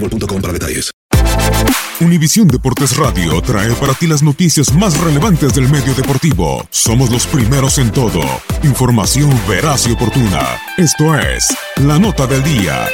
boostmobile.com. Univisión Deportes Radio trae para ti las noticias más relevantes del medio deportivo. Somos los primeros en todo. Información veraz y oportuna. Esto es La Nota del Día.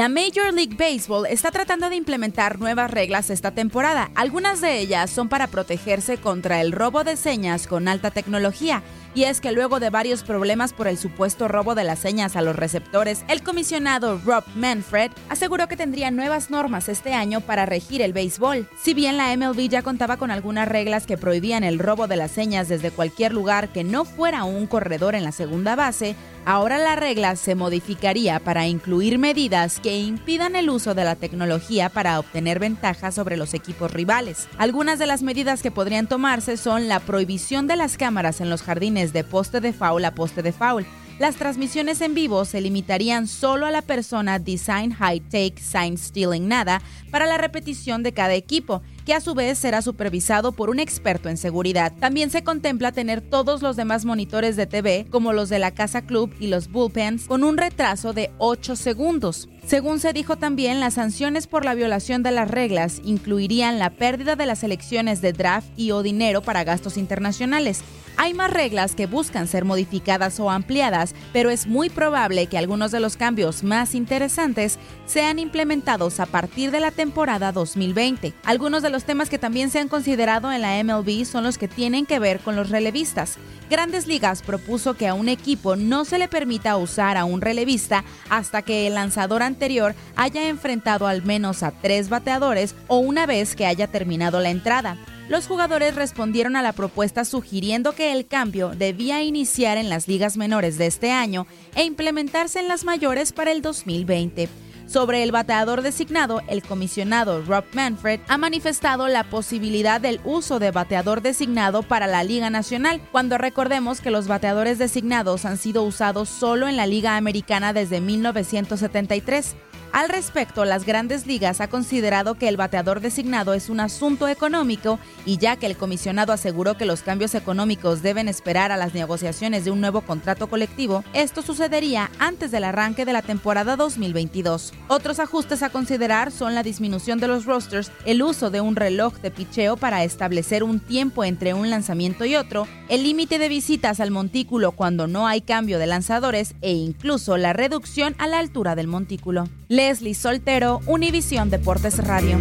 La Major League Baseball está tratando de implementar nuevas reglas esta temporada. Algunas de ellas son para protegerse contra el robo de señas con alta tecnología. Y es que luego de varios problemas por el supuesto robo de las señas a los receptores, el comisionado Rob Manfred aseguró que tendría nuevas normas este año para regir el béisbol. Si bien la MLB ya contaba con algunas reglas que prohibían el robo de las señas desde cualquier lugar que no fuera un corredor en la segunda base, Ahora la regla se modificaría para incluir medidas que impidan el uso de la tecnología para obtener ventajas sobre los equipos rivales. Algunas de las medidas que podrían tomarse son la prohibición de las cámaras en los jardines de poste de foul a poste de foul, las transmisiones en vivo se limitarían solo a la persona Design High Take Sign Stealing Nada para la repetición de cada equipo, que a su vez será supervisado por un experto en seguridad. También se contempla tener todos los demás monitores de TV, como los de la Casa Club y los bullpens, con un retraso de 8 segundos. Según se dijo también, las sanciones por la violación de las reglas incluirían la pérdida de las elecciones de draft y o dinero para gastos internacionales. Hay más reglas que buscan ser modificadas o ampliadas, pero es muy probable que algunos de los cambios más interesantes sean implementados a partir de la temporada 2020. Algunos de los temas que también se han considerado en la MLB son los que tienen que ver con los relevistas. Grandes Ligas propuso que a un equipo no se le permita usar a un relevista hasta que el lanzador anterior haya enfrentado al menos a tres bateadores o una vez que haya terminado la entrada los jugadores respondieron a la propuesta sugiriendo que el cambio debía iniciar en las ligas menores de este año e implementarse en las mayores para el 2020. Sobre el bateador designado, el comisionado Rob Manfred ha manifestado la posibilidad del uso de bateador designado para la Liga Nacional, cuando recordemos que los bateadores designados han sido usados solo en la Liga Americana desde 1973. Al respecto, las grandes ligas ha considerado que el bateador designado es un asunto económico y ya que el comisionado aseguró que los cambios económicos deben esperar a las negociaciones de un nuevo contrato colectivo, esto sucedería antes del arranque de la temporada 2022. Otros ajustes a considerar son la disminución de los rosters, el uso de un reloj de picheo para establecer un tiempo entre un lanzamiento y otro, el límite de visitas al montículo cuando no hay cambio de lanzadores e incluso la reducción a la altura del montículo. Leslie Soltero, Univisión Deportes Radio.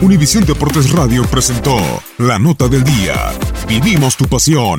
Univisión Deportes Radio presentó la nota del día. Vivimos tu pasión.